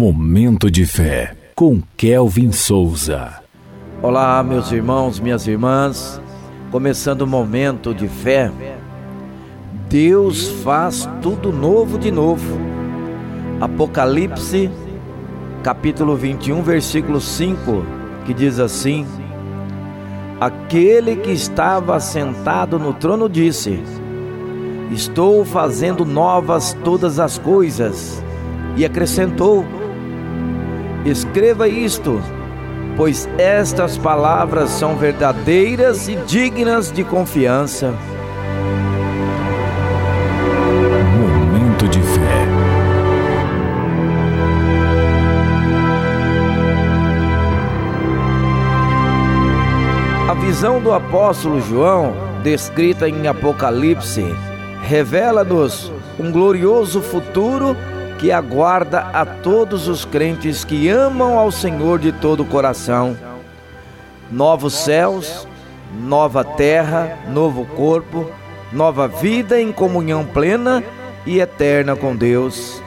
Momento de fé com Kelvin Souza. Olá, meus irmãos, minhas irmãs. Começando o momento de fé. Deus faz tudo novo de novo. Apocalipse, capítulo 21, versículo 5, que diz assim: Aquele que estava sentado no trono disse: Estou fazendo novas todas as coisas. E acrescentou: Escreva isto, pois estas palavras são verdadeiras e dignas de confiança. Momento de fé. A visão do apóstolo João, descrita em Apocalipse, revela-nos um glorioso futuro que aguarda a todos os crentes que amam ao Senhor de todo o coração. Novos céus, nova terra, novo corpo, nova vida em comunhão plena e eterna com Deus.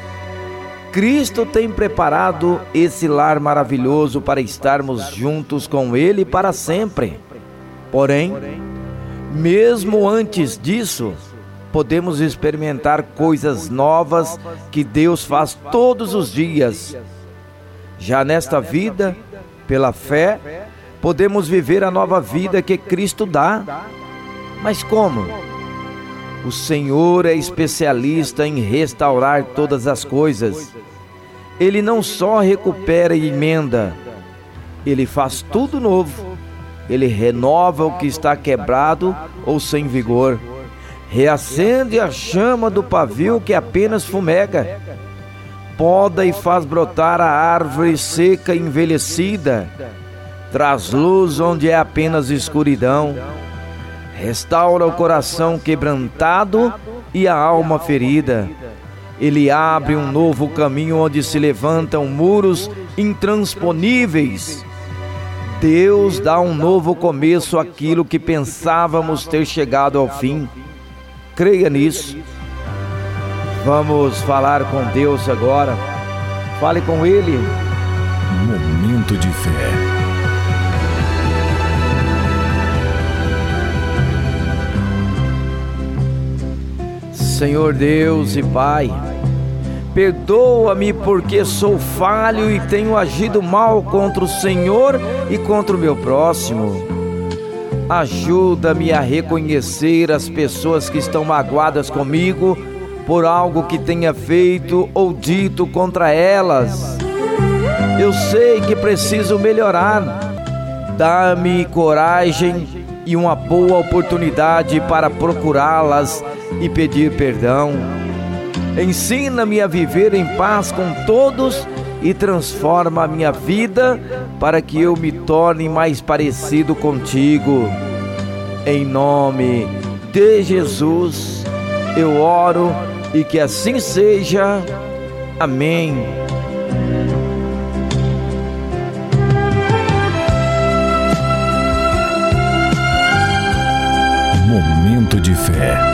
Cristo tem preparado esse lar maravilhoso para estarmos juntos com Ele para sempre. Porém, mesmo antes disso, podemos experimentar coisas novas que Deus faz todos os dias. Já nesta vida, pela fé, podemos viver a nova vida que Cristo dá. Mas como? O Senhor é especialista em restaurar todas as coisas. Ele não só recupera e emenda, ele faz tudo novo. Ele renova o que está quebrado ou sem vigor reacende a chama do pavio que apenas fumega, poda e faz brotar a árvore seca e envelhecida, traz luz onde é apenas escuridão, restaura o coração quebrantado e a alma ferida. Ele abre um novo caminho onde se levantam muros intransponíveis. Deus dá um novo começo àquilo que pensávamos ter chegado ao fim. Creia nisso. Vamos falar com Deus agora. Fale com Ele. Momento de fé. Senhor Deus e Pai, perdoa-me porque sou falho e tenho agido mal contra o Senhor e contra o meu próximo. Ajuda-me a reconhecer as pessoas que estão magoadas comigo por algo que tenha feito ou dito contra elas. Eu sei que preciso melhorar. Dá-me coragem e uma boa oportunidade para procurá-las e pedir perdão. Ensina-me a viver em paz com todos e transforma a minha vida para que eu me torne mais parecido contigo. Em nome de Jesus, eu oro e que assim seja. Amém. Momento de fé.